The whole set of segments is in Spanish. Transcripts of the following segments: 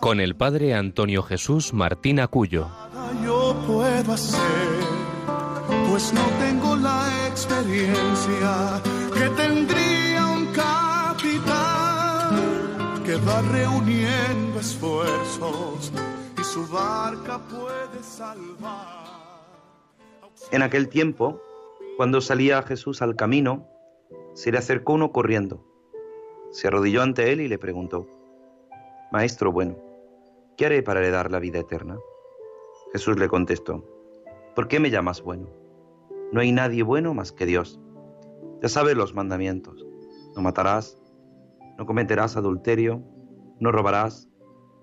con el padre Antonio Jesús Martín Acuyo. Yo puedo hacer, pues no tengo la experiencia que tendría un capitán que va reuniendo esfuerzos y su barca puede salvar. En aquel tiempo, cuando salía Jesús al camino, se le acercó uno corriendo. Se arrodilló ante él y le preguntó, Maestro bueno, ¿qué haré para heredar la vida eterna? Jesús le contestó, ¿por qué me llamas bueno? No hay nadie bueno más que Dios. Ya sabes los mandamientos. No matarás, no cometerás adulterio, no robarás,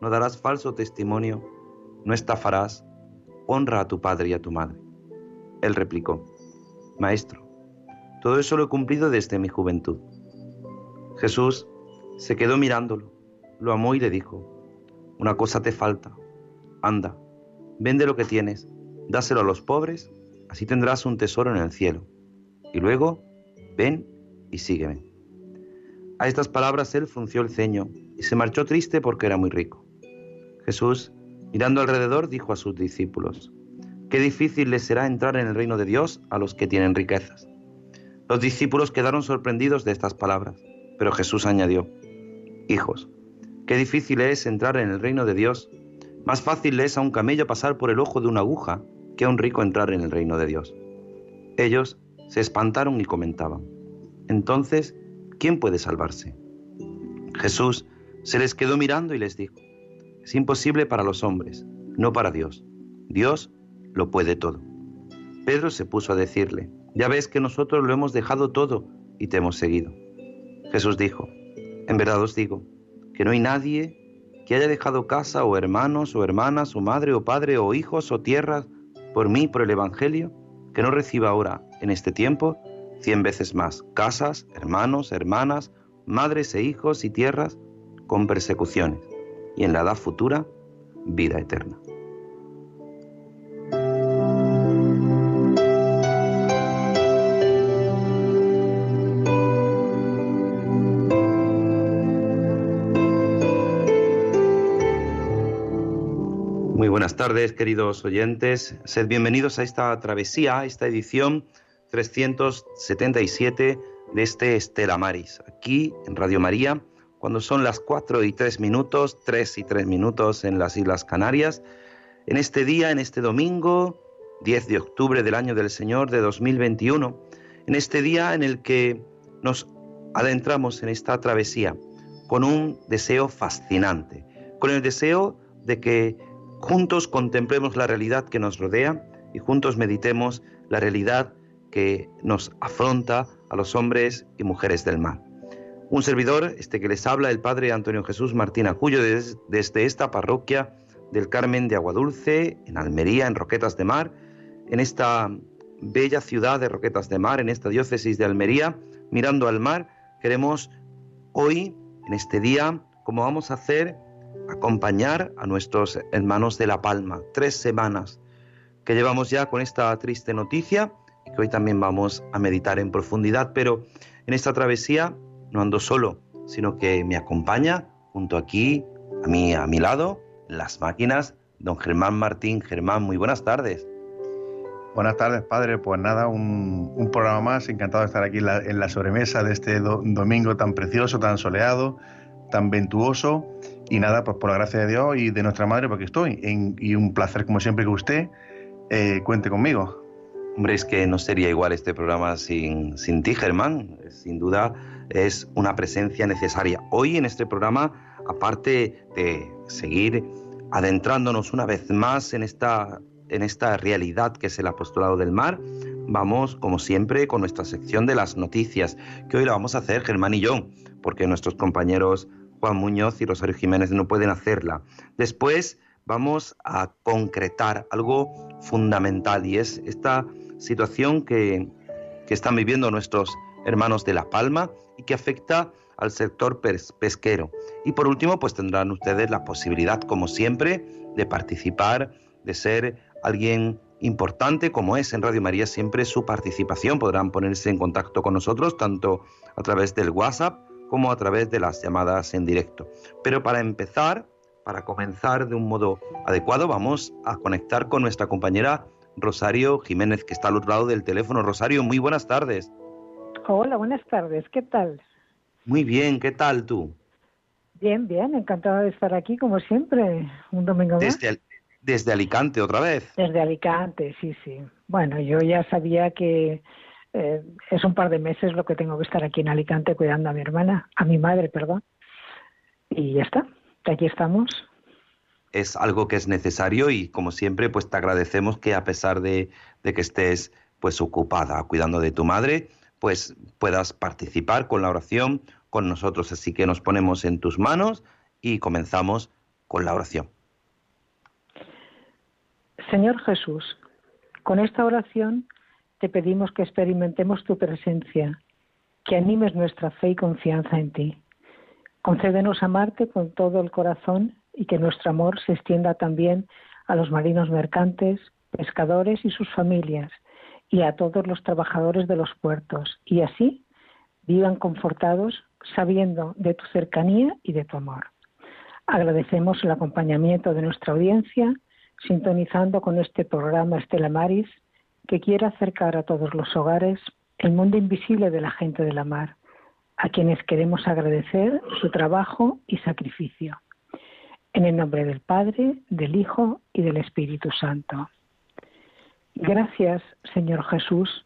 no darás falso testimonio, no estafarás, honra a tu padre y a tu madre. Él replicó, Maestro, todo eso lo he cumplido desde mi juventud. Jesús se quedó mirándolo, lo amó y le dijo, Una cosa te falta, anda, vende lo que tienes, dáselo a los pobres, así tendrás un tesoro en el cielo. Y luego, ven y sígueme. A estas palabras él frunció el ceño y se marchó triste porque era muy rico. Jesús, mirando alrededor, dijo a sus discípulos, Qué difícil les será entrar en el reino de Dios a los que tienen riquezas. Los discípulos quedaron sorprendidos de estas palabras, pero Jesús añadió, Hijos, qué difícil es entrar en el reino de Dios. Más fácil es a un camello pasar por el ojo de una aguja que a un rico entrar en el reino de Dios. Ellos se espantaron y comentaban, Entonces, ¿quién puede salvarse? Jesús se les quedó mirando y les dijo, Es imposible para los hombres, no para Dios. Dios lo puede todo. Pedro se puso a decirle, ya ves que nosotros lo hemos dejado todo y te hemos seguido. Jesús dijo, en verdad os digo, que no hay nadie que haya dejado casa o hermanos o hermanas o madre o padre o hijos o tierras por mí, por el Evangelio, que no reciba ahora, en este tiempo, cien veces más casas, hermanos, hermanas, madres e hijos y tierras con persecuciones, y en la edad futura, vida eterna. Buenas tardes, queridos oyentes. Sed bienvenidos a esta travesía, a esta edición 377 de este Estela Maris, aquí en Radio María, cuando son las 4 y 3 minutos, 3 y 3 minutos en las Islas Canarias, en este día, en este domingo, 10 de octubre del año del Señor de 2021, en este día en el que nos adentramos en esta travesía con un deseo fascinante, con el deseo de que juntos contemplemos la realidad que nos rodea y juntos meditemos la realidad que nos afronta a los hombres y mujeres del mar. Un servidor, este que les habla, el Padre Antonio Jesús Martín Acuyo, desde esta parroquia del Carmen de Aguadulce, en Almería, en Roquetas de Mar, en esta bella ciudad de Roquetas de Mar, en esta diócesis de Almería, mirando al mar, queremos hoy, en este día, como vamos a hacer acompañar a nuestros hermanos de La Palma. Tres semanas que llevamos ya con esta triste noticia y que hoy también vamos a meditar en profundidad, pero en esta travesía no ando solo, sino que me acompaña junto aquí, a mí, a mi lado, las máquinas, don Germán Martín. Germán, muy buenas tardes. Buenas tardes, padre. Pues nada, un, programa más. Encantado de estar aquí en la, sobremesa de este domingo tan precioso, tan soleado, tan ventuoso y nada, pues por la gracia de Dios y de nuestra madre, porque estoy. y un placer, como siempre, que usted eh, cuente conmigo. Hombre, es que no sería igual este programa sin, sin ti, Germán. Sin duda es una presencia necesaria. Hoy en este programa, aparte de seguir adentrándonos una vez más en esta, en esta realidad que es el apostolado del mar, vamos, como siempre, con nuestra sección de las noticias, que hoy la vamos a hacer Germán y yo, porque nuestros compañeros Juan Muñoz y Rosario Jiménez no pueden hacerla. Después vamos a concretar algo fundamental y es esta situación que, que están viviendo nuestros hermanos de La Palma y que afecta al sector pesquero. Y por último, pues tendrán ustedes la posibilidad, como siempre, de participar, de ser alguien importante como es en Radio María siempre su participación. Podrán ponerse en contacto con nosotros tanto a través del WhatsApp como a través de las llamadas en directo. Pero para empezar, para comenzar de un modo adecuado, vamos a conectar con nuestra compañera Rosario Jiménez, que está al otro lado del teléfono. Rosario, muy buenas tardes. Hola, buenas tardes. ¿Qué tal? Muy bien, ¿qué tal tú? Bien, bien, encantada de estar aquí como siempre, un domingo más. Desde, desde Alicante otra vez. Desde Alicante, sí, sí. Bueno, yo ya sabía que eh, es un par de meses lo que tengo que estar aquí en Alicante cuidando a mi hermana, a mi madre, perdón. Y ya está, aquí estamos. Es algo que es necesario y como siempre, pues te agradecemos que a pesar de, de que estés pues ocupada cuidando de tu madre, pues puedas participar con la oración con nosotros. Así que nos ponemos en tus manos y comenzamos con la oración. Señor Jesús, con esta oración te pedimos que experimentemos tu presencia, que animes nuestra fe y confianza en ti. Concédenos amarte con todo el corazón y que nuestro amor se extienda también a los marinos mercantes, pescadores y sus familias, y a todos los trabajadores de los puertos, y así vivan confortados sabiendo de tu cercanía y de tu amor. Agradecemos el acompañamiento de nuestra audiencia, sintonizando con este programa Estela Maris, que quiere acercar a todos los hogares el mundo invisible de la gente de la mar, a quienes queremos agradecer su trabajo y sacrificio. En el nombre del Padre, del Hijo y del Espíritu Santo. Gracias, Señor Jesús,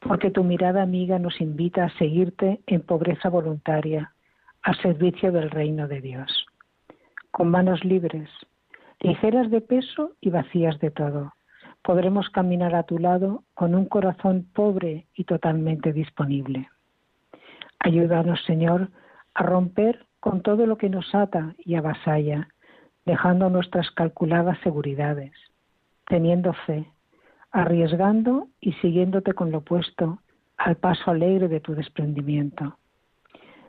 porque tu mirada amiga nos invita a seguirte en pobreza voluntaria, al servicio del reino de Dios. Con manos libres, ligeras de peso y vacías de todo, podremos caminar a tu lado con un corazón pobre y totalmente disponible. Ayúdanos, Señor, a romper con todo lo que nos ata y avasalla, dejando nuestras calculadas seguridades, teniendo fe, arriesgando y siguiéndote con lo opuesto al paso alegre de tu desprendimiento.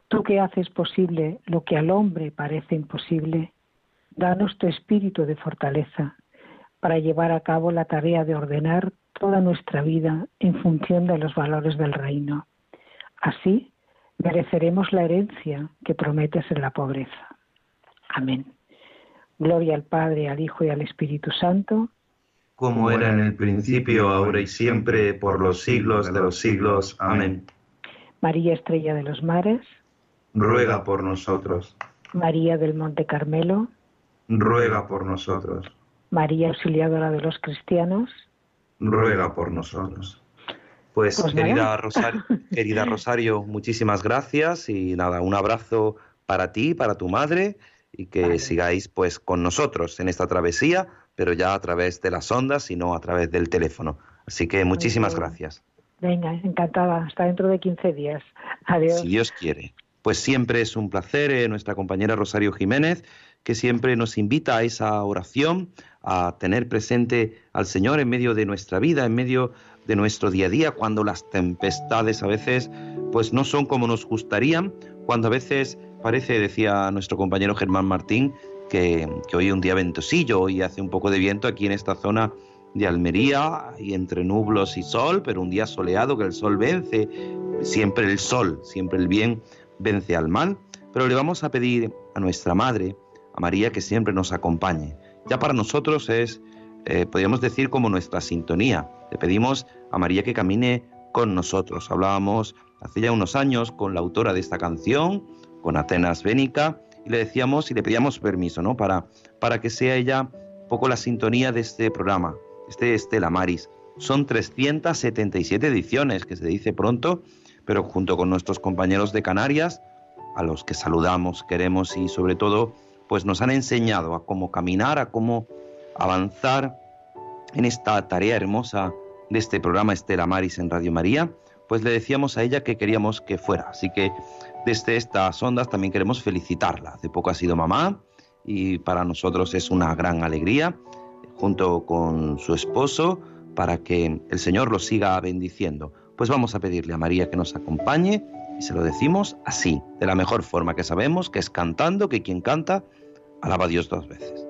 Tú que haces posible lo que al hombre parece imposible, danos tu espíritu de fortaleza para llevar a cabo la tarea de ordenar toda nuestra vida en función de los valores del reino. Así mereceremos la herencia que prometes en la pobreza. Amén. Gloria al Padre, al Hijo y al Espíritu Santo como era en el principio, ahora y siempre, por los siglos de los siglos. Amén. María Estrella de los Mares, ruega por nosotros. María del Monte Carmelo, ruega por nosotros. María Auxiliadora de los Cristianos, ruega por nosotros. Pues, pues querida, Rosario, querida Rosario, muchísimas gracias y nada, un abrazo para ti, para tu madre y que sigáis pues con nosotros en esta travesía pero ya a través de las ondas y no a través del teléfono. Así que muchísimas gracias. Venga, encantada. Hasta dentro de 15 días. Adiós. Si Dios quiere. Pues siempre es un placer, eh, nuestra compañera Rosario Jiménez, que siempre nos invita a esa oración, a tener presente al Señor en medio de nuestra vida, en medio de nuestro día a día, cuando las tempestades a veces pues no son como nos gustarían, cuando a veces parece, decía nuestro compañero Germán Martín, que, hoy un día ventosillo, y hace un poco de viento aquí en esta zona de Almería, y entre nublos y sol, pero un día soleado que el sol vence, siempre el sol, siempre el bien vence al mal. Pero le vamos a pedir a nuestra Madre, a María, que siempre nos acompañe. Ya para nosotros es, eh, podríamos decir, como nuestra sintonía. Le pedimos a María que camine con nosotros. Hablábamos hace ya unos años con la autora de esta canción, con Atenas Bénica, y le decíamos y le pedíamos permiso, ¿no? Para, para que sea ella un poco la sintonía de este programa, este Estela Maris. Son 377 ediciones, que se dice pronto, pero junto con nuestros compañeros de Canarias, a los que saludamos, queremos y sobre todo, pues nos han enseñado a cómo caminar, a cómo avanzar en esta tarea hermosa de este programa Estela Maris en Radio María, pues le decíamos a ella que queríamos que fuera. Así que Desde estas ondas también queremos felicitarla. Hace poco ha sido mamá y para nosotros es una gran alegría, junto con su esposo, para que el Señor los siga bendiciendo. Pues vamos a pedirle a María que nos acompañe y se lo decimos así, de la mejor forma que sabemos, que es cantando, que quien canta alaba a Dios dos veces.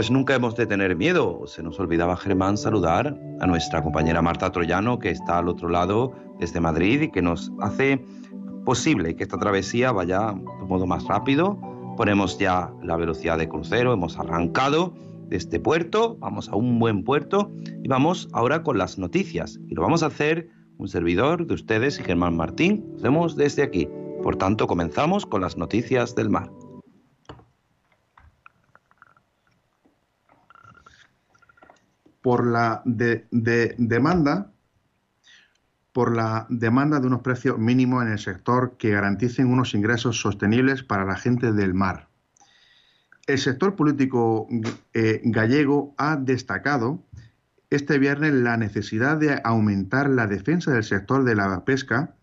Pues nunca hemos de tener miedo. Se nos olvidaba Germán saludar a nuestra compañera Marta Troyano, que está al otro lado desde Madrid y que nos hace posible que esta travesía vaya de modo más rápido. Ponemos ya la velocidad de crucero, hemos arrancado de este puerto, vamos a un buen puerto y vamos ahora con las noticias. Y lo vamos a hacer un servidor de ustedes y Germán Martín. Nos vemos desde aquí. Por tanto, comenzamos con las noticias del mar. Por la de, demanda por la demanda de unos precios mínimos en el sector que garanticen unos ingresos sostenibles para la gente del mar. El sector político eh, gallego ha destacado este viernes la necesidad de aumentar la defensa del sector de la pesca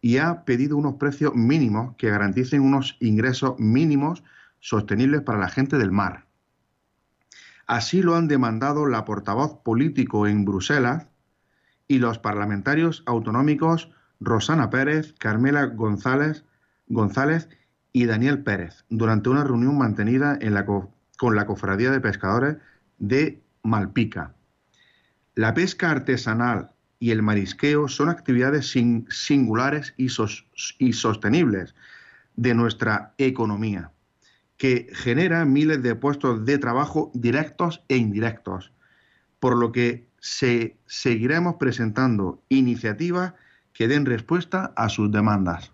y ha pedido unos precios mínimos que garanticen unos ingresos mínimos sostenibles para la gente del mar. Así lo han demandado la portavoz político en Bruselas y los parlamentarios autonómicos Rosana Pérez, Carmela González, González y Daniel Pérez durante una reunión mantenida con la Cofradía de Pescadores de Malpica. La pesca artesanal y el marisqueo son actividades singulares y, y sostenibles de nuestra economía, que generan miles de puestos de trabajo directos e indirectos, por lo que se seguiremos presentando iniciativas que den respuesta a sus demandas.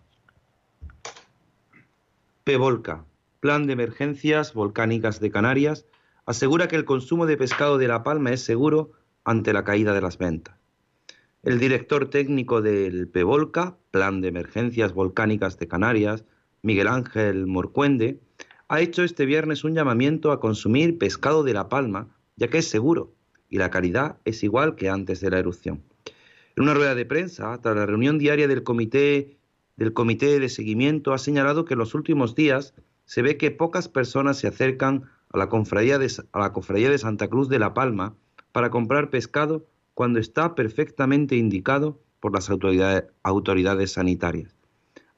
PEVOLCA, Plan de Emergencias Volcánicas de Canarias, asegura que el consumo de pescado de La Palma es seguro ante la caída de las ventas. El director técnico del PEVOLCA, Plan de Emergencias Volcánicas de Canarias, Miguel Ángel Morcuende, ha hecho este viernes un llamamiento a consumir pescado de La Palma, ya que es seguro y la calidad es igual que antes de la erupción. En una rueda de prensa, tras la reunión diaria del comité, del comité de seguimiento, ha señalado que en los últimos días se ve que pocas personas se acercan a la cofradía de, Santa Cruz de La Palma para comprar pescado cuando está perfectamente indicado por las autoridades sanitarias.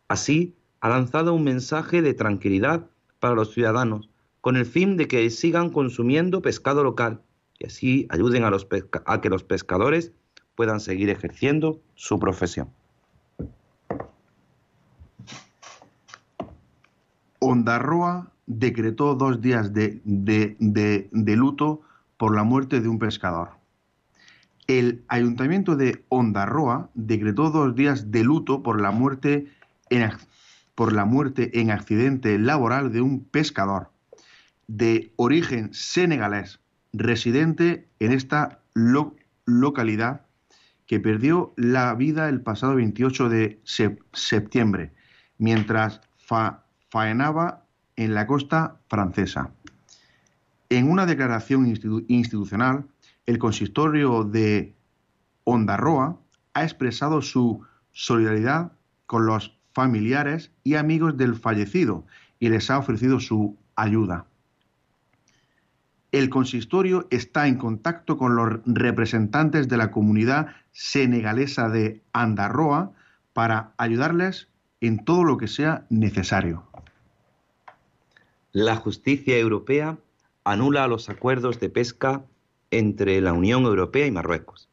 Así, ha lanzado un mensaje de tranquilidad para los ciudadanos, con el fin de que sigan consumiendo pescado local y así ayuden a, que los pescadores puedan seguir ejerciendo su profesión. Ondarroa decretó dos días de, luto por la muerte de un pescador. El ayuntamiento de Ondarroa decretó dos días de luto por la muerte en, por la muerte en accidente laboral de un pescador de origen senegalés residente en esta localidad que perdió la vida el pasado 28 de septiembre mientras faenaba en la costa francesa. En una declaración institucional, el consistorio de Ondarroa ha expresado su solidaridad con los familiares y amigos del fallecido y les ha ofrecido su ayuda. El consistorio está en contacto con los representantes de la comunidad senegalesa de Andarroa para ayudarles en todo lo que sea necesario. La justicia europea anula los acuerdos de pesca entre la Unión Europea y Marruecos.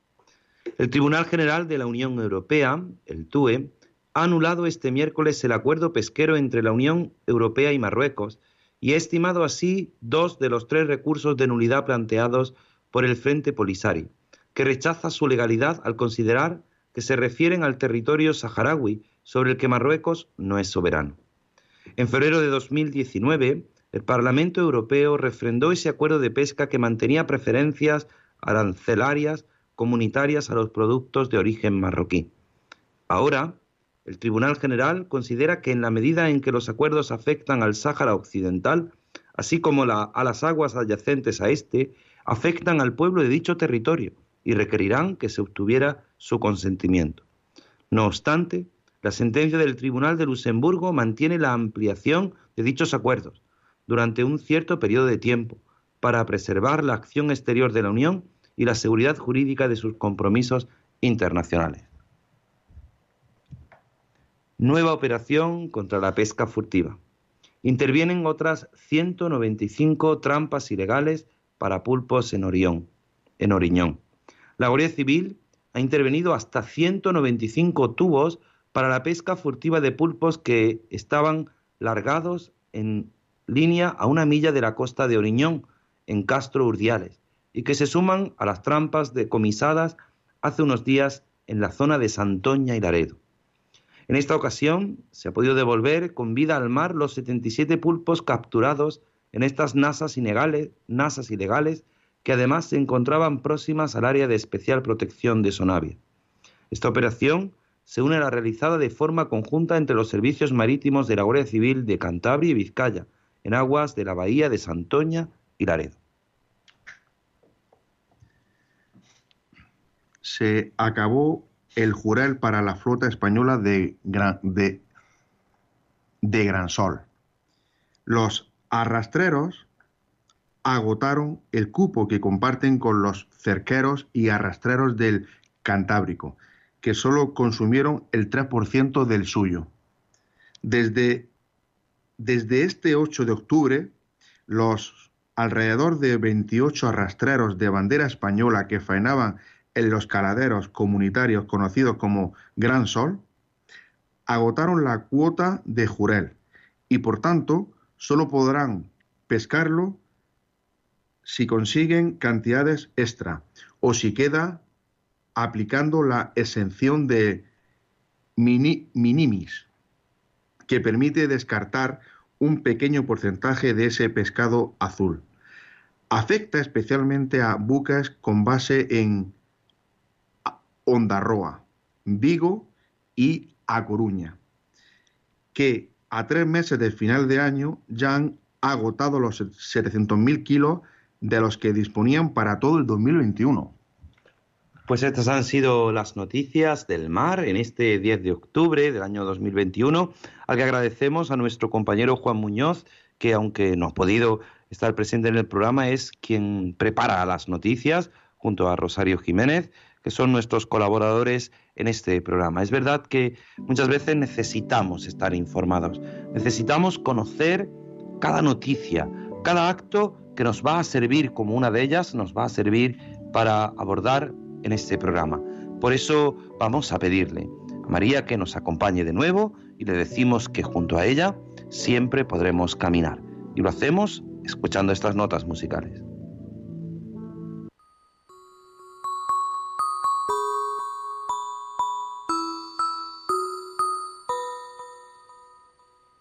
El Tribunal General de la Unión Europea, el TUE, ha anulado este miércoles el acuerdo pesquero entre la Unión Europea y Marruecos y ha estimado así dos de los tres recursos de nulidad planteados por el Frente Polisario, que rechaza su legalidad al considerar que se refieren al territorio saharaui sobre el que Marruecos no es soberano. En febrero de 2019, el Parlamento Europeo refrendó ese acuerdo de pesca que mantenía preferencias arancelarias comunitarias a los productos de origen marroquí. Ahora, el Tribunal General considera que en la medida en que los acuerdos afectan al Sáhara Occidental, así como a las aguas adyacentes a este, afectan al pueblo de dicho territorio y requerirán que se obtuviera su consentimiento. No obstante, la sentencia del Tribunal de Luxemburgo mantiene la ampliación de dichos acuerdos durante un cierto periodo de tiempo para preservar la acción exterior de la Unión y la seguridad jurídica de sus compromisos internacionales. Nueva operación contra la pesca furtiva. Intervienen otras 195 trampas ilegales para pulpos en Orión, en Oriñón. La Guardia Civil ha intervenido hasta 195 tubos para la pesca furtiva de pulpos que estaban largados en línea a una milla de la costa de Oriñón, en Castro Urdiales, y que se suman a las trampas decomisadas hace unos días en la zona de Santoña y Laredo. En esta ocasión se ha podido devolver con vida al mar los 77 pulpos capturados en estas nasas ilegales, nasas ilegales que además se encontraban próximas al área de especial protección de Sonavia. Esta operación se une a la realizada de forma conjunta entre los servicios marítimos de la Guardia Civil de Cantabria y Vizcaya, en aguas de la bahía de Santoña y Laredo. Se acabó el jurel para la flota española de Gran, Sol. Los arrastreros agotaron el cupo que comparten con los cerqueros y arrastreros del Cantábrico, que solo consumieron el 3% del suyo. Desde, desde este 8 de octubre, los alrededor de 28 arrastreros de bandera española que faenaban en los caladeros comunitarios conocidos como Gran Sol, agotaron la cuota de jurel y por tanto solo podrán pescarlo si consiguen cantidades extra o si queda aplicando la exención de minimis, que permite descartar un pequeño porcentaje de ese pescado azul. Afecta especialmente a buques con base en Ondarroa, Vigo y A Coruña, que a tres meses del final de año ya han agotado los 700.000 kilos de los que disponían para todo el 2021. Pues estas han sido las noticias del mar en este 10 de octubre del año 2021, al que agradecemos a nuestro compañero Juan Muñoz, que aunque no ha podido estar presente en el programa, es quien prepara las noticias junto a Rosario Jiménez, que son nuestros colaboradores en este programa. Es verdad que muchas veces necesitamos estar informados, necesitamos conocer cada noticia, cada acto que nos va a servir como una de ellas, nos va a servir para abordar en este programa. Por eso vamos a pedirle a María que nos acompañe de nuevo y le decimos que junto a ella siempre podremos caminar. Y lo hacemos escuchando estas notas musicales.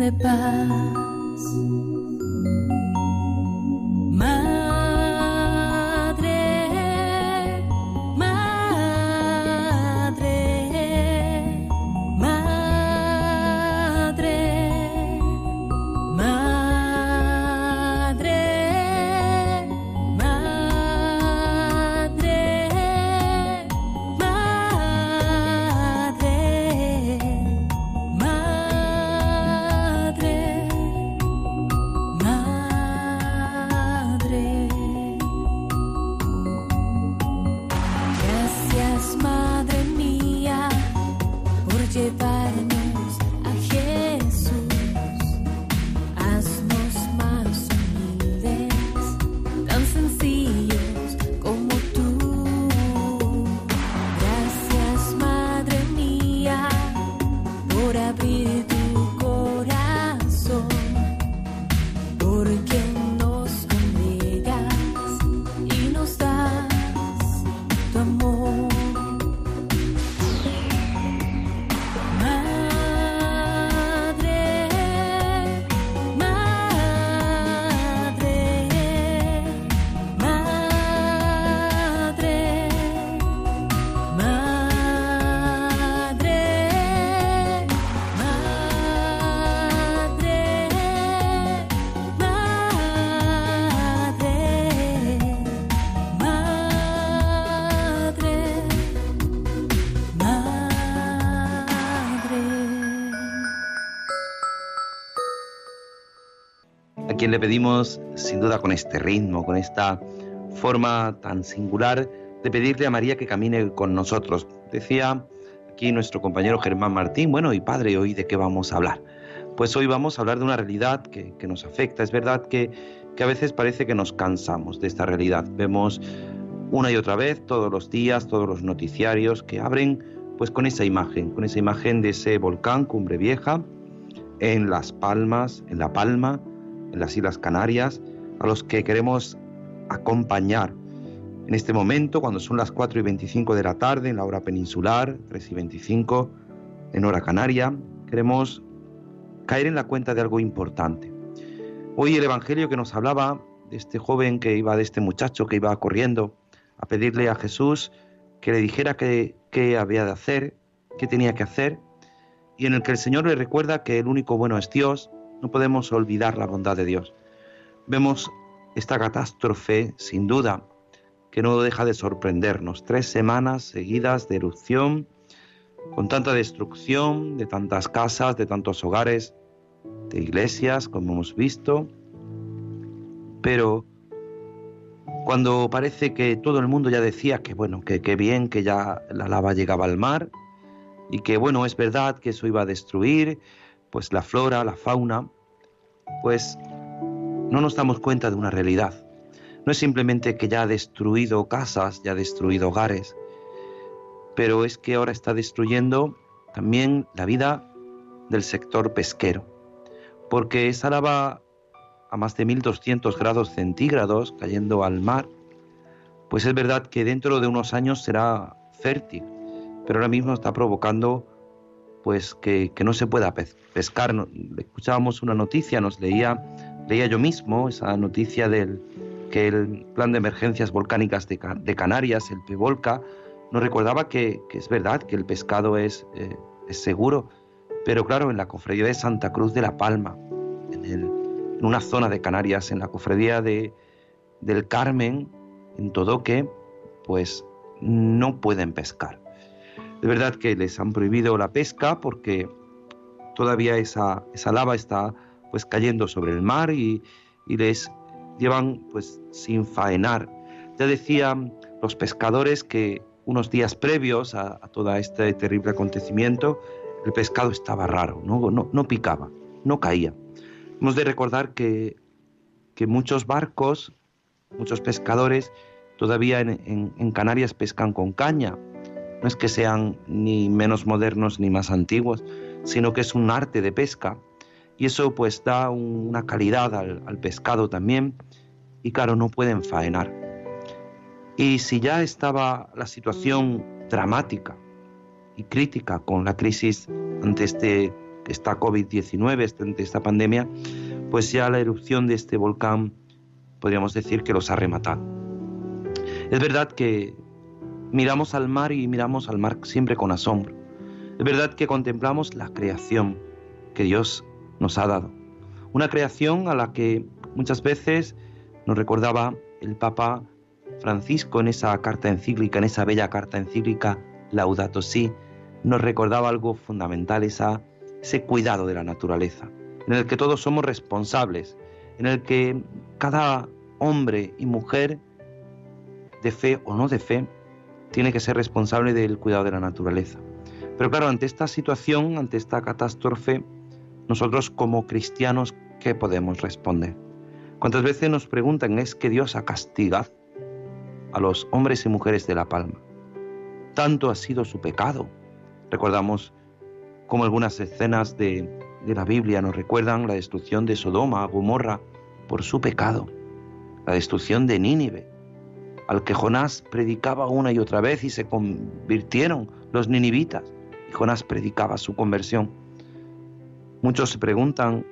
de quien le pedimos, sin duda con este ritmo, con esta forma tan singular de pedirle a María que camine con nosotros. Decía aquí nuestro compañero Germán Martín, bueno, y padre, ¿hoy de qué vamos a hablar? Pues hoy vamos a hablar de una realidad que, nos afecta. Es verdad que, que a veces parece que nos cansamos de esta realidad. Vemos una y otra vez, todos los días, todos los noticiarios que abren pues con esa imagen, con esa imagen de ese volcán Cumbre Vieja en Las Palmas, en La Palma, en las Islas Canarias, a los que queremos acompañar En este momento, cuando son las 4 y 25 de la tarde, en la hora peninsular, 3 y 25, en hora canaria, queremos caer en la cuenta de algo importante. Hoy el Evangelio que nos hablaba de este joven que iba, de este muchacho que iba corriendo a pedirle a Jesús que le dijera qué, qué había de hacer, qué tenía que hacer, y en el que el Señor le recuerda que el único bueno es Dios, no podemos olvidar la bondad de Dios. Vemos esta catástrofe, sin duda, que no deja de sorprendernos. Tres semanas seguidas de erupción, con tanta destrucción de tantas casas, de tantos hogares, de iglesias, como hemos visto. Pero cuando parece que todo el mundo ya decía que bueno, que, que bien, que ya la lava llegaba al mar, y que bueno, es verdad que eso iba a destruir pues la flora, la fauna, pues no nos damos cuenta de una realidad. No es simplemente que ya ha destruido casas, ya ha destruido hogares, pero es que ahora está destruyendo también la vida del sector pesquero, porque esa lava a más de 1200 grados centígrados cayendo al mar, pues es verdad que dentro de unos años será fértil, pero ahora mismo está provocando pues que, no se pueda pescar. Escuchábamos una noticia, nos leía, leía yo mismo esa noticia del que el plan de emergencias volcánicas de, Canarias, el PEVOLCA, nos recordaba que, es verdad que el pescado es, eh, es, seguro, pero claro, en la cofradía de Santa Cruz de la Palma, en, en una zona de Canarias, en la cofradía de, del Carmen, en Todoque, pues no pueden pescar. Es verdad que les han prohibido la pesca porque todavía esa, esa lava está pues cayendo sobre el mar y, les llevan pues sin faenar. Ya decían los pescadores que unos días previos a, todo este terrible acontecimiento el pescado estaba raro, no, no, picaba, no caía. Hemos de recordar que, que muchos barcos, muchos pescadores todavía en Canarias pescan con caña, no es que sean ni menos modernos ni más antiguos, sino que es un arte de pesca y eso pues da una calidad al, pescado también y claro, no pueden faenar. Y si ya estaba la situación dramática y crítica con la crisis ante este, esta COVID-19, ante esta pandemia, pues ya la erupción de este volcán podríamos decir que los ha rematado. Es verdad que miramos al mar y miramos al mar siempre con asombro. Es verdad que contemplamos la creación que Dios nos ha dado. Una creación a la que muchas veces nos recordaba el Papa Francisco en esa carta encíclica, en esa bella carta encíclica Laudato Si, nos recordaba algo fundamental, esa, ese cuidado de la naturaleza, en el que todos somos responsables, en el que cada hombre y mujer de fe o no de fe tiene que ser responsable del cuidado de la naturaleza. Pero claro, ante esta situación, ante esta catástrofe, nosotros como cristianos, ¿qué podemos responder? ¿Cuántas veces nos preguntan, es que Dios ha castigado a los hombres y mujeres de La Palma? Tanto ha sido su pecado. Recordamos como algunas escenas de, de la Biblia nos recuerdan la destrucción de Sodoma, Gomorra, por su pecado, la destrucción de Nínive, al que Jonás predicaba una y otra vez y se convirtieron los ninivitas. Y Jonás predicaba su conversión. Muchos se preguntan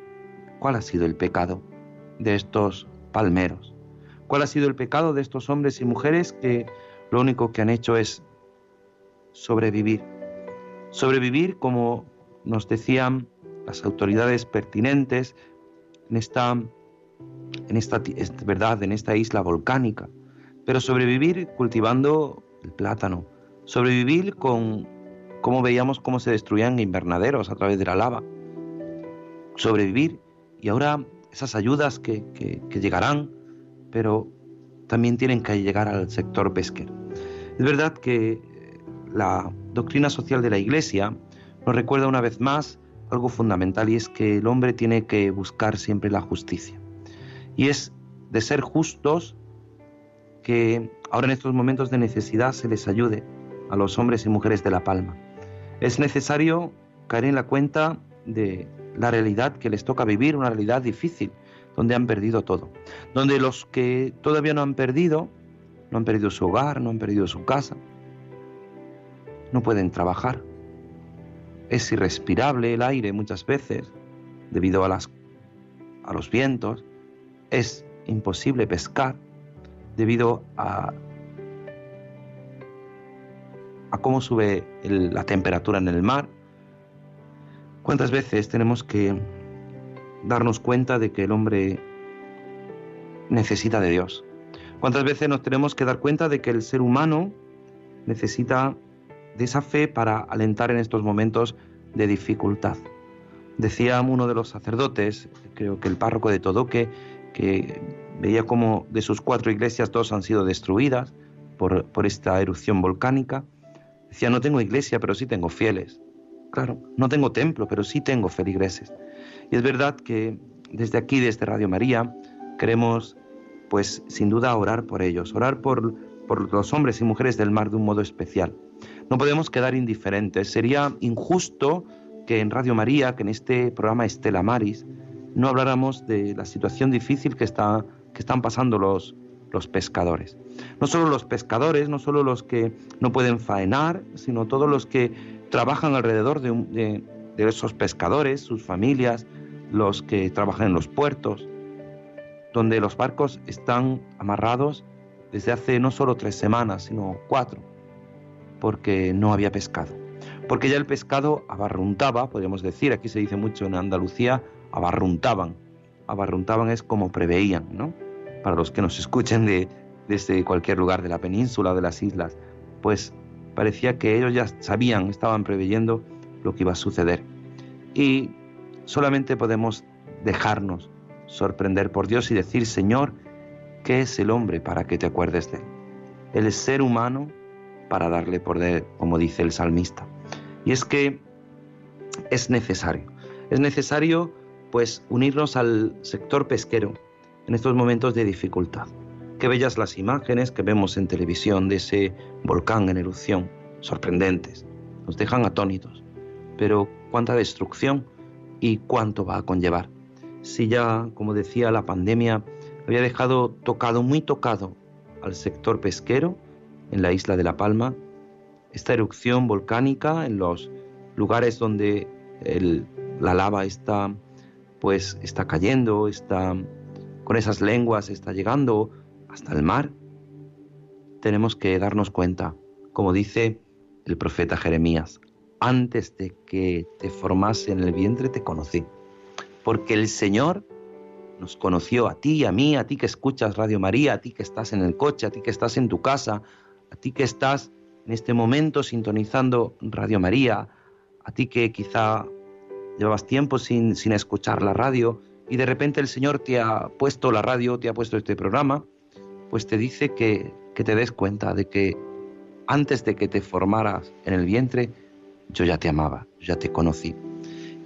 cuál ha sido el pecado de estos palmeros. ¿Cuál ha sido el pecado de estos hombres y mujeres que lo único que han hecho es sobrevivir? Sobrevivir como nos decían las autoridades pertinentes en esta, en esta verdad, en esta isla volcánica pero sobrevivir cultivando el plátano, sobrevivir con cómo veíamos cómo se destruían invernaderos a través de la lava, sobrevivir y ahora esas ayudas que, que llegarán, pero también tienen que llegar al sector pesquero. Es verdad que la doctrina social de la Iglesia nos recuerda una vez más algo fundamental y es que el hombre tiene que buscar siempre la justicia. Y es de ser justos que ahora en estos momentos de necesidad se les ayude a los hombres y mujeres de La Palma. Es necesario caer en la cuenta de la realidad que les toca vivir, una realidad difícil, donde han perdido todo, donde los que todavía no han perdido no han perdido su hogar, no han perdido su casa, no pueden trabajar. Es irrespirable el aire muchas veces debido a, las, a los vientos. Es imposible pescar debido a, cómo sube la temperatura en el mar. ¿Cuántas veces tenemos que darnos cuenta de que el hombre necesita de Dios? ¿Cuántas veces nos tenemos que dar cuenta de que el ser humano necesita de esa fe para alentar en estos momentos de dificultad? Decía uno de los sacerdotes, creo que el párroco de Todoque, que veía como de sus cuatro iglesias dos han sido destruidas por, por esta erupción volcánica. Decía, no tengo iglesia, pero sí tengo fieles. Claro, no tengo templo, pero sí tengo feligreses. Y es verdad que desde aquí, desde Radio María, queremos pues sin duda orar por ellos, orar por, por los hombres y mujeres del mar de un modo especial. No podemos quedar indiferentes. Sería injusto que en Radio María, que en este programa Estela Maris, no habláramos de la situación difícil que, está, que están pasando los, los pescadores. No solo los pescadores, no solo los que no pueden faenar, sino todos los que trabajan alrededor de, de, de esos pescadores, sus familias, los que trabajan en los puertos, donde los barcos están amarrados desde hace no solo tres semanas, sino cuatro, porque no había pescado. Porque ya el pescado abarruntaba, podríamos decir, aquí se dice mucho en Andalucía, abarruntaban. Abarruntaban es como preveían, ¿no? Para los que nos escuchen de, desde cualquier lugar de la península de las islas, pues parecía que ellos ya sabían, estaban preveyendo lo que iba a suceder. Y solamente podemos dejarnos sorprender por Dios y decir, Señor, ¿qué es el hombre para que te acuerdes de él? El ser humano para darle poder, como dice el salmista. Y es que es necesario, es necesario pues unirnos al sector pesquero en estos momentos de dificultad. Qué bellas las imágenes que vemos en televisión de ese volcán en erupción, sorprendentes, nos dejan atónitos. Pero cuánta destrucción y cuánto va a conllevar si ya, como decía, la pandemia había dejado tocado, muy tocado al sector pesquero en la isla de La Palma, esta erupción volcánica en los lugares donde la lava está pues está cayendo, está con esas lenguas está llegando hasta el mar. Tenemos que darnos cuenta, como dice el profeta Jeremías, antes de que te formase en el vientre te conocí porque el Señor nos conoció a ti a mí, a ti que escuchas Radio María, a ti que estás en el coche, a ti que estás en tu casa, a ti que estás en este momento sintonizando Radio María, a ti que quizá llevabas tiempo sin escuchar la radio y de repente el Señor te ha puesto la radio, te ha puesto este programa, pues te dice que, que te des cuenta de que antes de que te formaras en el vientre, yo ya te amaba, ya te conocí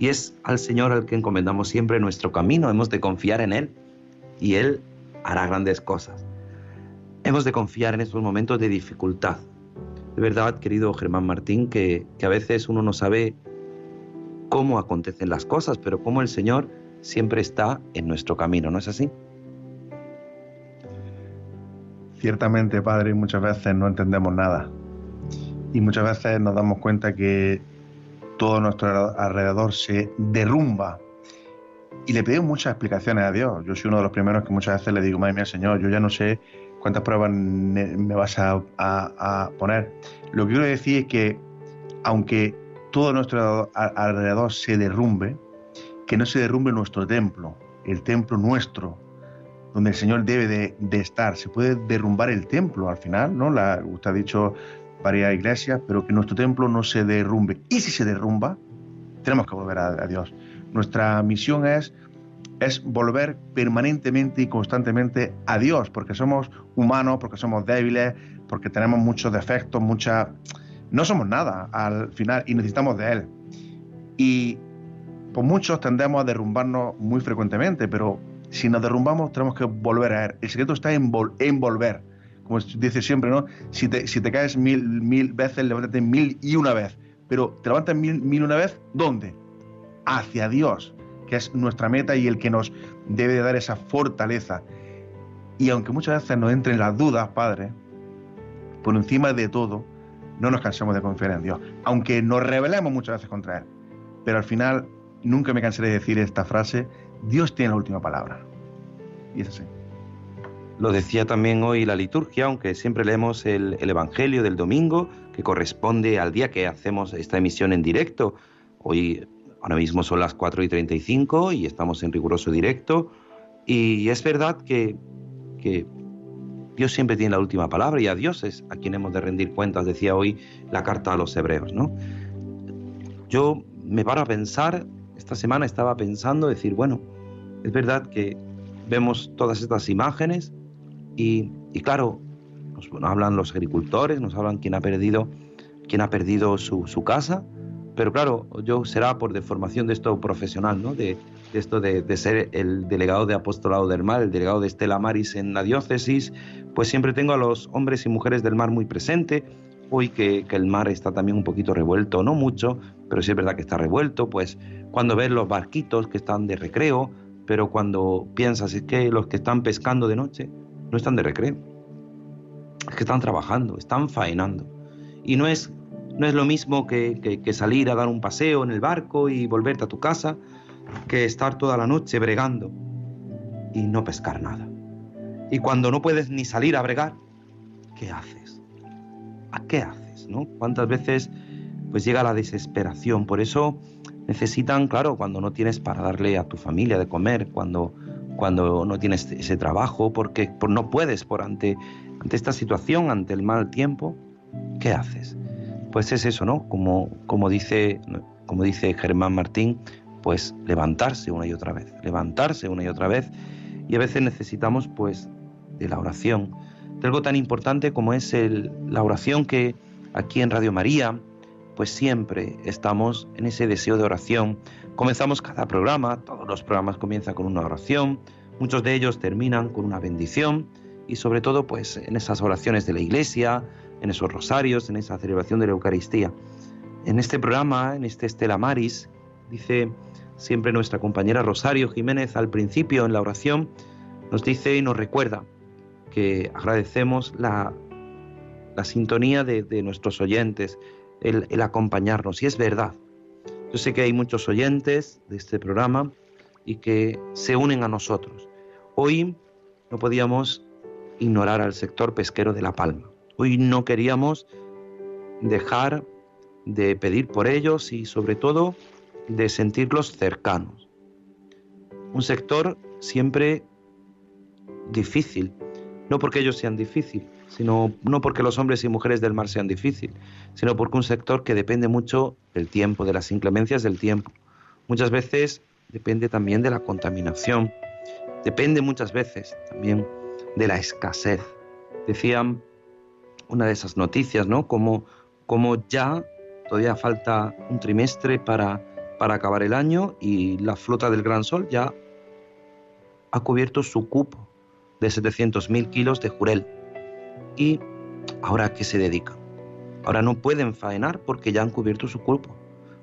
y es al Señor al que encomendamos siempre nuestro camino. Hemos de confiar en Él y Él hará grandes cosas. Hemos de confiar en estos momentos de dificultad. De verdad, querido Germán Martín, que, que a veces uno no sabe cómo acontecen las cosas, pero cómo el Señor siempre está en nuestro camino, ¿no es así? Ciertamente, Padre, muchas veces no entendemos nada. Y muchas veces nos damos cuenta que todo nuestro alrededor se derrumba. Y le pedimos muchas explicaciones a Dios. Yo soy uno de los primeros que muchas veces le digo, madre mía, Señor, yo ya no sé cuántas pruebas me vas a, poner. Lo que quiero decir es que, aunque todo nuestro alrededor se derrumbe, que no se derrumbe nuestro templo, el templo nuestro, donde el Señor debe de, estar. Se puede derrumbar el templo al final, ¿no? La, usted ha dicho varias iglesias, pero que nuestro templo no se derrumbe. Y si se derrumba, tenemos que volver a, Dios. Nuestra misión es, es volver permanentemente y constantemente a Dios, porque somos humanos, porque somos débiles, porque tenemos muchos defectos, mucha... No somos nada al final y necesitamos de Él. Y pues muchos tendemos a derrumbarnos muy frecuentemente, pero si nos derrumbamos tenemos que volver a Él. El secreto está en, en volver como dice siempre, ¿no? Si te, si te caes mil, mil veces, levántate mil y una vez. Pero te levantas mil, mil una vez, ¿dónde? Hacia Dios, que es nuestra meta y el que nos debe dar esa fortaleza. Y aunque muchas veces nos entren las dudas, Padre, por encima de todo, no nos cansemos de confiar en Dios, aunque nos rebelemos muchas veces contra Él. Pero al final, nunca me cansaré de decir esta frase, Dios tiene la última palabra. Y es así. Lo decía también hoy la liturgia, aunque siempre leemos el, el, Evangelio del domingo, que corresponde al día que hacemos esta emisión en directo. Hoy, ahora mismo son las 4 y 35 y estamos en riguroso directo. Y es verdad que, que Dios siempre tiene la última palabra y a Dios es a quien hemos de rendir cuentas, decía hoy la carta a los hebreos, ¿no? Yo me paro a pensar, esta semana estaba pensando, decir, bueno, es verdad que vemos todas estas imágenes y, claro, nos, hablan los agricultores, nos hablan quién ha perdido, quién ha perdido su, casa, pero claro, yo será por deformación de esto profesional, ¿no? De, de esto de, de, ser el delegado de apostolado del mar, el delegado de Estela Maris en la diócesis, pues siempre tengo a los hombres y mujeres del mar muy presente. Hoy que, el mar está también un poquito revuelto, no mucho, pero sí es verdad que está revuelto, pues cuando ves los barquitos que están de recreo, pero cuando piensas es que los que están pescando de noche no están de recreo, es que están trabajando, están faenando. Y no es, no es lo mismo que, que, que salir a dar un paseo en el barco y volverte a tu casa, que estar toda la noche bregando y no pescar nada. Y cuando no puedes ni salir a bregar, ¿qué haces? ¿A qué haces? ¿No? ¿Cuántas veces pues llega la desesperación? Por eso necesitan, claro, cuando no tienes para darle a tu familia de comer, cuando, cuando no tienes ese trabajo, porque por, no puedes por ante, ante esta situación, ante el mal tiempo, ¿qué haces? Pues es eso, ¿no? Como, como, dice, como dice Germán Martín, pues levantarse una y otra vez, levantarse una y otra vez. Y a veces necesitamos pues de la oración, de algo tan importante como es el, la oración que aquí en Radio María, pues siempre estamos en ese deseo de oración. Comenzamos cada programa, todos los programas comienzan con una oración, muchos de ellos terminan con una bendición y sobre todo pues en esas oraciones de la iglesia, en esos rosarios, en esa celebración de la Eucaristía. En este programa, en este Estela Maris, dice siempre nuestra compañera Rosario Jiménez al principio en la oración, nos dice y nos recuerda que agradecemos la, la sintonía de, de, nuestros oyentes, el, el acompañarnos. Y es verdad, yo sé que hay muchos oyentes de este programa y que se unen a nosotros. Hoy no podíamos ignorar al sector pesquero de La Palma. Hoy no queríamos dejar de pedir por ellos y sobre todo de sentirlos cercanos. Un sector siempre difícil, no porque ellos sean difíciles, sino no porque los hombres y mujeres del mar sean difíciles, sino porque un sector que depende mucho del tiempo, de las inclemencias del tiempo. Muchas veces depende también de la contaminación, depende muchas veces también de la escasez. Decían una de esas noticias, ¿no? Como, como ya todavía falta un trimestre para para acabar el año y la flota del Gran Sol ya ha cubierto su cupo de 700.000 kilos de jurel. ¿Y ahora a qué se dedican? Ahora no pueden faenar porque ya han cubierto su cupo,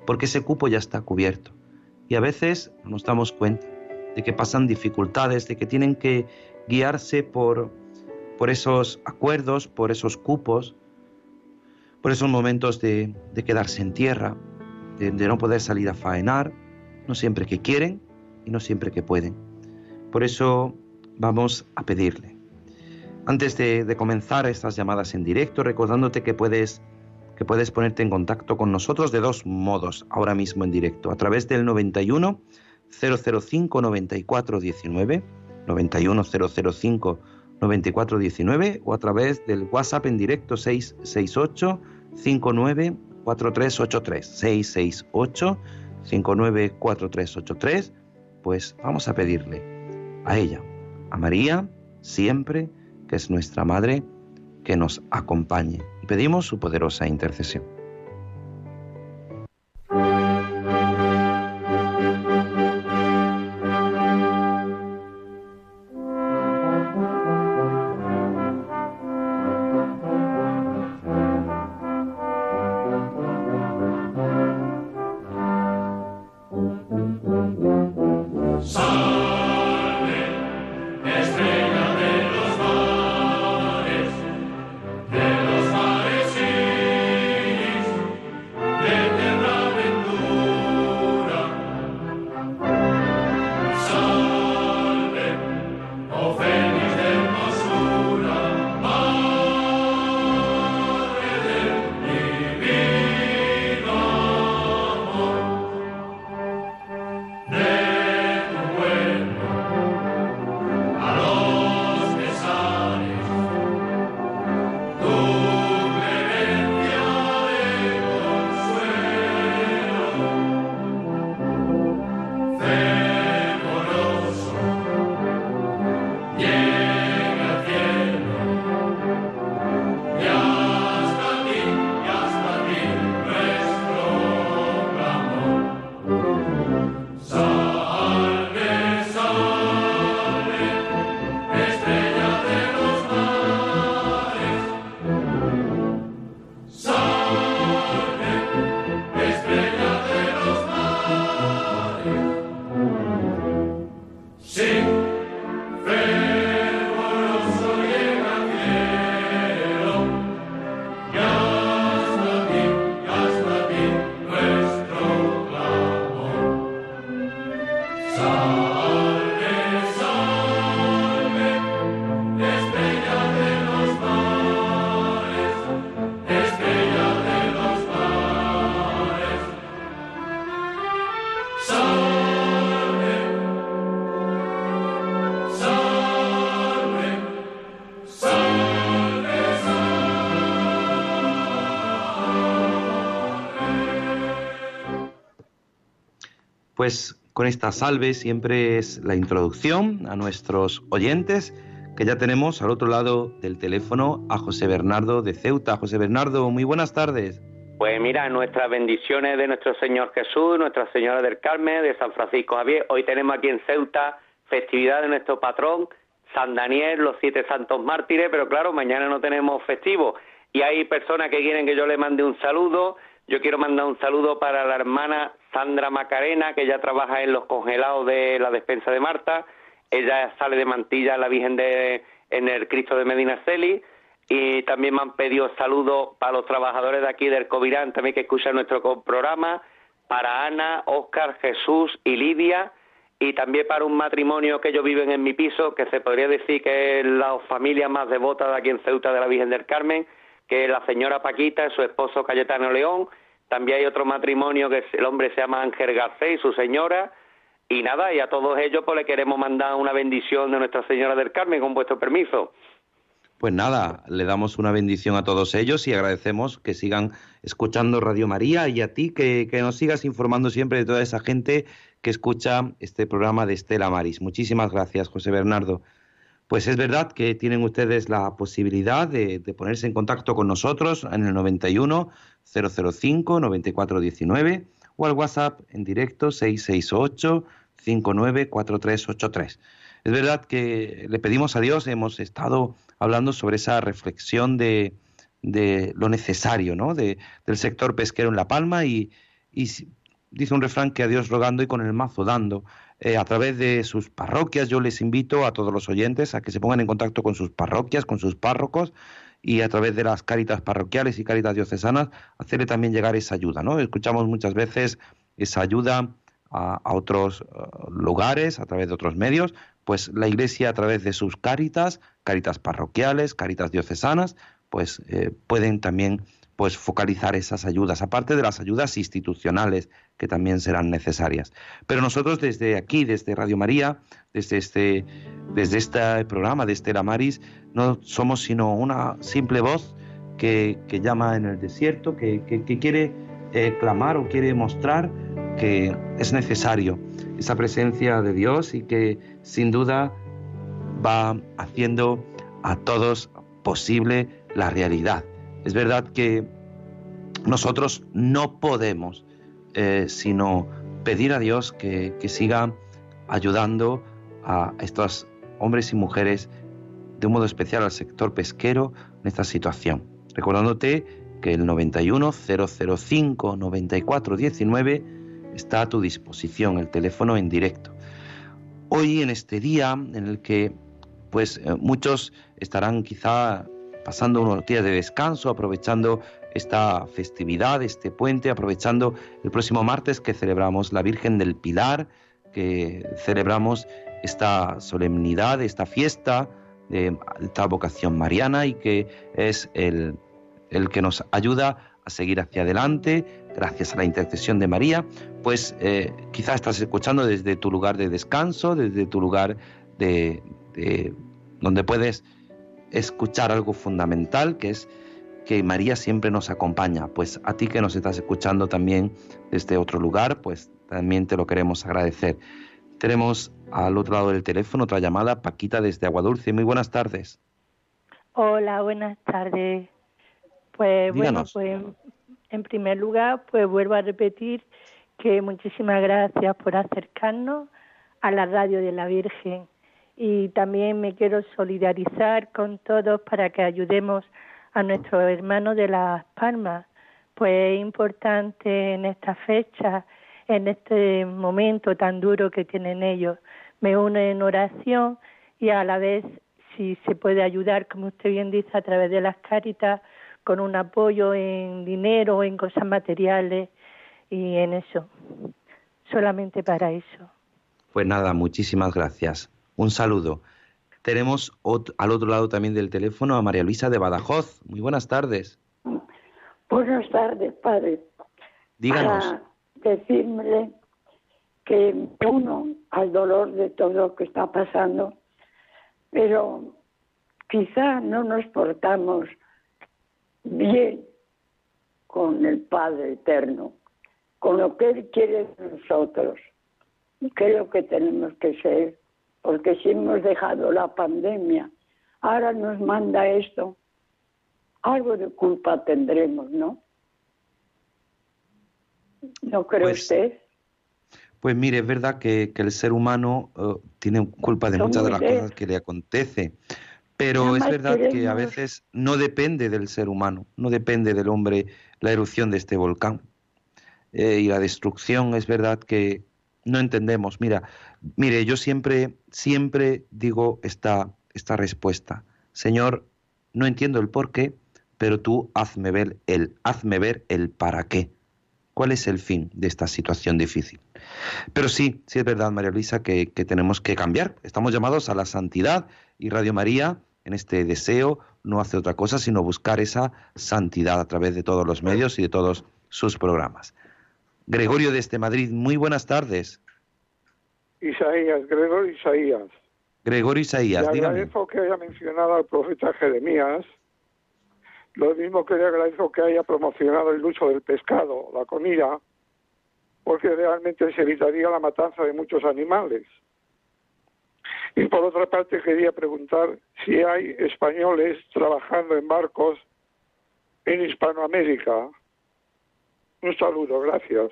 porque ese cupo ya está cubierto. Y a veces nos damos cuenta de que pasan dificultades, de que tienen que guiarse por, por esos acuerdos, por esos cupos, por esos momentos de, de quedarse en tierra, de no poder salir a faenar, no siempre que quieren y no siempre que pueden. Por eso vamos a pedirle. Antes de, comenzar estas llamadas en directo, recordándote que puedes, que puedes ponerte en contacto con nosotros de dos modos ahora mismo en directo, a través del 91 005 94 19, 91 005 94 19 o a través del WhatsApp en directo 668 59 4383 668 594383 pues vamos a pedirle a ella, a María, siempre, que es nuestra madre, que nos acompañe. Pedimos su poderosa intercesión. Pues con esta salve siempre es la introducción a nuestros oyentes, que ya tenemos al otro lado del teléfono a José Bernardo de Ceuta. José Bernardo, muy buenas tardes. Pues mira, nuestras bendiciones de nuestro Señor Jesús, Nuestra Señora del Carmen, de San Francisco Javier. Hoy tenemos aquí en Ceuta festividad de nuestro patrón, San Daniel, los siete santos mártires, pero claro, mañana no tenemos festivo. Y hay personas que quieren que yo le mande un saludo. Yo quiero mandar un saludo para la hermana Sandra Macarena, que ya trabaja en los congelados de la despensa de Marta. Ella sale de mantilla la Virgen de, en el Cristo de Medina Celi. Y también me han pedido saludos para los trabajadores de aquí del Covirán, también que escuchan nuestro programa, para Ana, Óscar, Jesús y Lidia, y también para un matrimonio que ellos viven en mi piso, que se podría decir que es la familia más devota de aquí en Ceuta de la Virgen del Carmen, que es la señora Paquita y su esposo Cayetano León, también hay otro matrimonio que el hombre se llama Ángel Garcés y su señora. Y nada, y a todos ellos pues le queremos mandar una bendición de Nuestra Señora del Carmen, con vuestro permiso. Pues nada, le damos una bendición a todos ellos y agradecemos que sigan escuchando Radio María y a ti que, que, nos sigas informando siempre de toda esa gente que escucha este programa de Estela Maris. Muchísimas gracias, José Bernardo. Pues es verdad que tienen ustedes la posibilidad de, ponerse en contacto con nosotros en el 91 005 9419 o al WhatsApp en directo 668 594383. Es verdad que le pedimos a Dios, hemos estado hablando sobre esa reflexión de, lo necesario ¿no? del sector pesquero en La Palma y, y dice un refrán que a Dios rogando y con el mazo dando. Eh, a través de sus parroquias. Yo les invito a todos los oyentes a que se pongan en contacto con sus parroquias, con sus párrocos y a través de las cáritas parroquiales y cáritas diocesanas hacerle también llegar esa ayuda. ¿no? Escuchamos muchas veces esa ayuda a, otros eh, lugares, a través de otros medios, pues la Iglesia a través de sus cáritas, cáritas parroquiales, cáritas diocesanas, pues eh, pueden también pues focalizar esas ayudas, aparte de las ayudas institucionales que también serán necesarias. Pero nosotros desde aquí, desde Radio María, desde este, desde este programa de Estela Maris, no somos sino una simple voz que, llama en el desierto, que, quiere eh, clamar o quiere mostrar que es necesario esa presencia de Dios y que sin duda va haciendo a todos posible la realidad es verdad que nosotros no podemos eh, sino pedir a Dios que, siga ayudando a estos hombres y mujeres, de un modo especial al sector pesquero, en esta situación. Recordándote que el 91 005 94 19 está a tu disposición, el teléfono en directo. Hoy, en este día en el que pues eh, muchos estarán quizá pasando unos días de descanso, aprovechando esta festividad, este puente, aprovechando el próximo martes que celebramos la Virgen del Pilar, que celebramos esta solemnidad, esta fiesta de esta vocación mariana y que es el, el que nos ayuda a seguir hacia adelante gracias a la intercesión de María, pues eh, quizás estás escuchando desde tu lugar de descanso, desde tu lugar de donde puedes escuchar algo fundamental, que es que María siempre nos acompaña. Pues a ti que nos estás escuchando también desde otro lugar, pues también te lo queremos agradecer. Tenemos al otro lado del teléfono otra llamada, Paquita desde Aguadulce. Muy buenas tardes. Hola, buenas tardes. Pues bueno, pues en primer lugar, pues vuelvo a repetir que muchísimas gracias por acercarnos a la radio de la Virgen y también me quiero solidarizar con todos para que ayudemos a nuestros hermanos de Las Palmas, pues es importante en esta fecha, en este momento tan duro que tienen ellos. Me uno en oración y a la vez, si se puede ayudar, como usted bien dice, a través de las cáritas, con un apoyo en dinero, en cosas materiales y en eso. Solamente para eso. Pues nada, muchísimas gracias. Un saludo. Tenemos al otro lado también del teléfono a María Luisa de Badajoz. Muy buenas tardes. Buenas tardes, padre. Díganos. Para decirle que uno al dolor de todo lo que está pasando, pero quizá no nos portamos bien con el Padre Eterno, con lo que Él quiere de nosotros. qué es lo que tenemos que ser, porque si hemos dejado la pandemia, ahora nos manda esto, algo de culpa tendremos, ¿no? ¿No cree Pues, usted? Pues mire, es verdad que, que el ser humano eh, tiene culpa de Son muchas de las cosas que le acontece, pero Nada es verdad que a veces no depende del ser humano, no depende del hombre la erupción de este volcán. Eh, y la destrucción es verdad que no entendemos. Mira, mire, yo siempre, siempre digo esta, esta respuesta. Señor, no entiendo el por qué, pero tú hazme ver el, hazme ver el para qué. ¿Cuál es el fin de esta situación difícil? Pero sí, sí es verdad, María Luisa, que, que tenemos que cambiar. Estamos llamados a la santidad y Radio María, en este deseo, no hace otra cosa sino buscar esa santidad a través de todos los medios y de todos sus programas. Gregorio desde Madrid, muy buenas tardes. Isaías, Gregorio Isaías. Gregorio Isaías, le dígame. agradezco que haya mencionado al profeta Jeremías, lo mismo que le agradezco que haya promocionado el uso del pescado, la comida, porque realmente se evitaría la matanza de muchos animales. Y por otra parte quería preguntar si hay españoles trabajando en barcos en Hispanoamérica. Un saludo, gracias.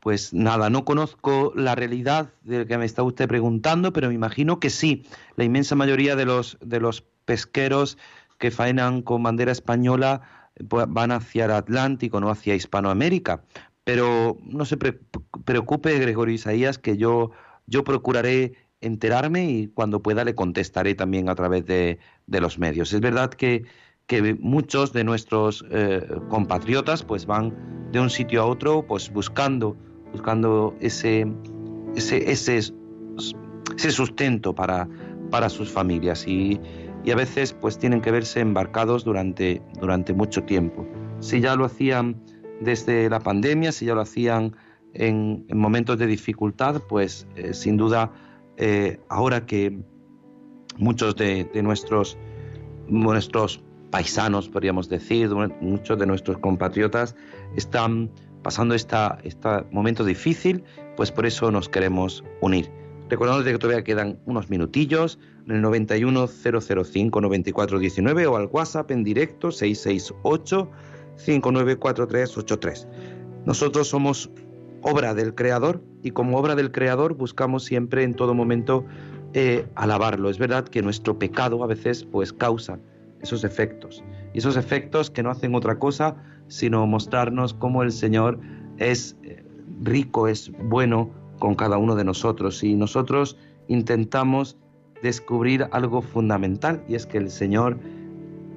Pues nada, no conozco la realidad de que me está usted preguntando, pero me imagino que sí. La inmensa mayoría de los, de los pesqueros que faenan con bandera española pues, van hacia el Atlántico, no hacia Hispanoamérica. Pero no se pre- preocupe, Gregorio Isaías, que yo, yo procuraré enterarme y cuando pueda le contestaré también a través de, de los medios. Es verdad que, que muchos de nuestros eh, compatriotas pues van de un sitio a otro pues buscando buscando ese ese, ese, sustento para, para sus familias y, y a veces pues tienen que verse embarcados durante, durante mucho tiempo. Si ya lo hacían desde la pandemia, si ya lo hacían en, en momentos de dificultad, pues eh, sin duda eh, ahora que muchos de, de nuestros, nuestros paisanos, podríamos decir, muchos de nuestros compatriotas están pasando este momento difícil, pues por eso nos queremos unir. Recordando que todavía quedan unos minutillos en el 910059419 o al WhatsApp en directo 668 594383. Nosotros somos obra del Creador y como obra del Creador buscamos siempre en todo momento eh, alabarlo. Es verdad que nuestro pecado a veces pues causa esos efectos y esos efectos que no hacen otra cosa sino mostrarnos cómo el Señor es eh, rico, es bueno con cada uno de nosotros y nosotros intentamos descubrir algo fundamental y es que el Señor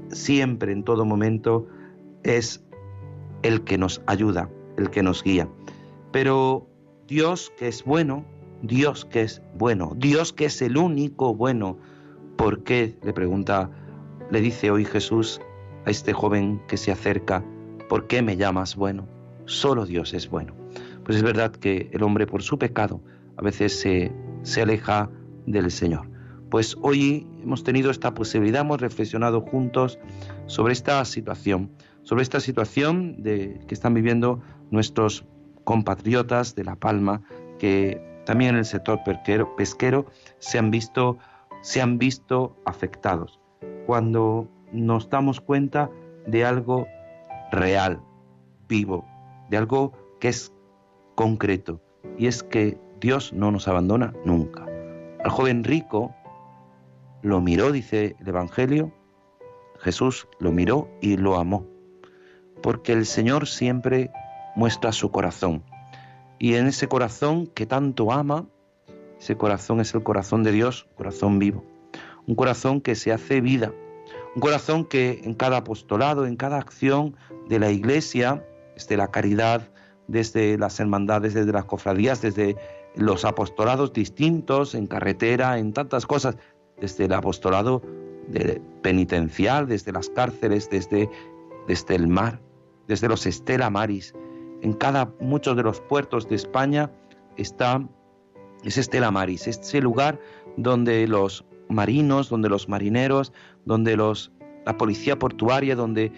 siempre en todo momento es el que nos ayuda, el que nos guía. Pero Dios que es bueno, Dios que es bueno, Dios que es el único bueno, ¿por qué? Le pregunta, le dice hoy Jesús a este joven que se acerca, ¿por qué me llamas bueno? Solo Dios es bueno. Pues es verdad que el hombre por su pecado a veces se, se aleja del Señor. Pues hoy hemos tenido esta posibilidad, hemos reflexionado juntos sobre esta situación, sobre esta situación de, que están viviendo nuestros compatriotas de La Palma, que también en el sector pesquero, se, han visto, se han visto afectados. Cuando nos damos cuenta de algo real, vivo, de algo que es concreto, y es que Dios no nos abandona nunca. Al joven rico lo miró, dice el Evangelio, Jesús lo miró y lo amó, porque el Señor siempre muestra su corazón. Y en ese corazón que tanto ama, ese corazón es el corazón de Dios, corazón vivo. Un corazón que se hace vida. Un corazón que en cada apostolado, en cada acción de la iglesia, desde la caridad, desde las hermandades, desde las cofradías, desde los apostolados distintos, en carretera, en tantas cosas, desde el apostolado penitencial, desde las cárceles, desde, desde el mar, desde los Estela Maris, en cada muchos de los puertos de España está es Estela Maris, ese lugar donde los marinos, donde los marineros, donde los la policía portuaria, donde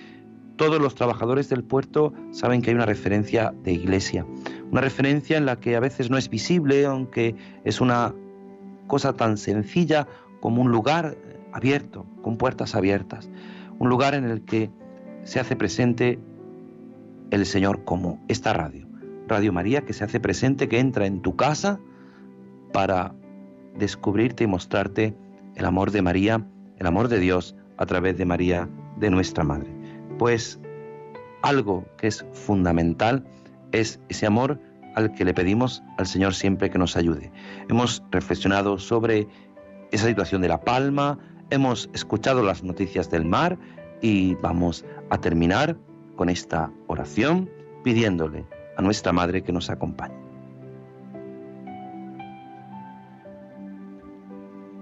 todos los trabajadores del puerto saben que hay una referencia de iglesia, una referencia en la que a veces no es visible, aunque es una cosa tan sencilla como un lugar abierto, con puertas abiertas, un lugar en el que se hace presente el Señor como esta radio, Radio María, que se hace presente, que entra en tu casa para descubrirte y mostrarte el amor de María, el amor de Dios a través de María, de nuestra Madre. Pues algo que es fundamental es ese amor al que le pedimos al Señor siempre que nos ayude. Hemos reflexionado sobre esa situación de La Palma, hemos escuchado las noticias del mar y vamos a terminar con esta oración pidiéndole a nuestra Madre que nos acompañe.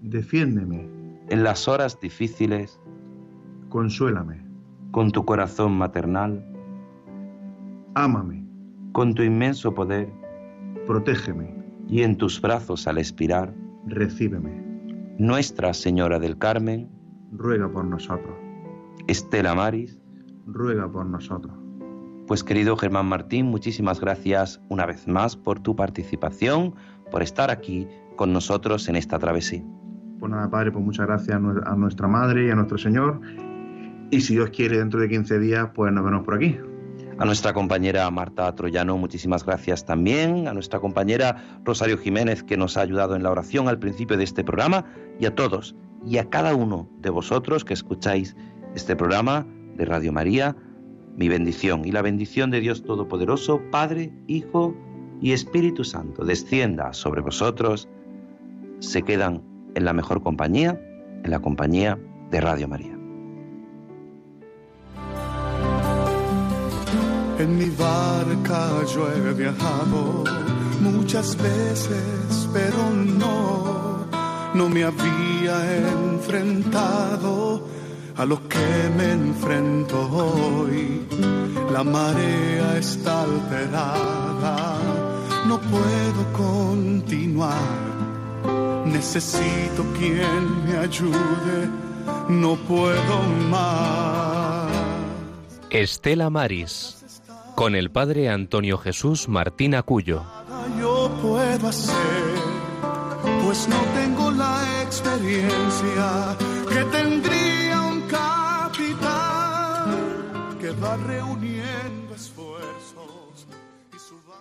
Defiéndeme. En las horas difíciles. Consuélame. Con tu corazón maternal. Ámame. Con tu inmenso poder. Protégeme. Y en tus brazos al expirar. Recíbeme. Nuestra Señora del Carmen. Ruega por nosotros. Estela Maris. Ruega por nosotros. Pues querido Germán Martín, muchísimas gracias una vez más por tu participación, por estar aquí con nosotros en esta travesía. Pues nada, Padre, pues muchas gracias a nuestra Madre y a nuestro Señor. Y si Dios quiere, dentro de 15 días, pues nos vemos por aquí. A nuestra compañera Marta Troyano, muchísimas gracias también. A nuestra compañera Rosario Jiménez, que nos ha ayudado en la oración al principio de este programa. Y a todos y a cada uno de vosotros que escucháis este programa de Radio María, mi bendición y la bendición de Dios Todopoderoso, Padre, Hijo y Espíritu Santo, descienda sobre vosotros, se quedan en la mejor compañía, en la compañía de Radio María. En mi barca yo he viajado muchas veces, pero no, no me había enfrentado a lo que me enfrento hoy. La marea está alterada, no puedo continuar Necesito quien me ayude, no puedo más. Estela Maris, con el padre Antonio Jesús Martín Acuyo. Yo puedo hacer, pues no tengo la experiencia que tendría un capitán que va reuniendo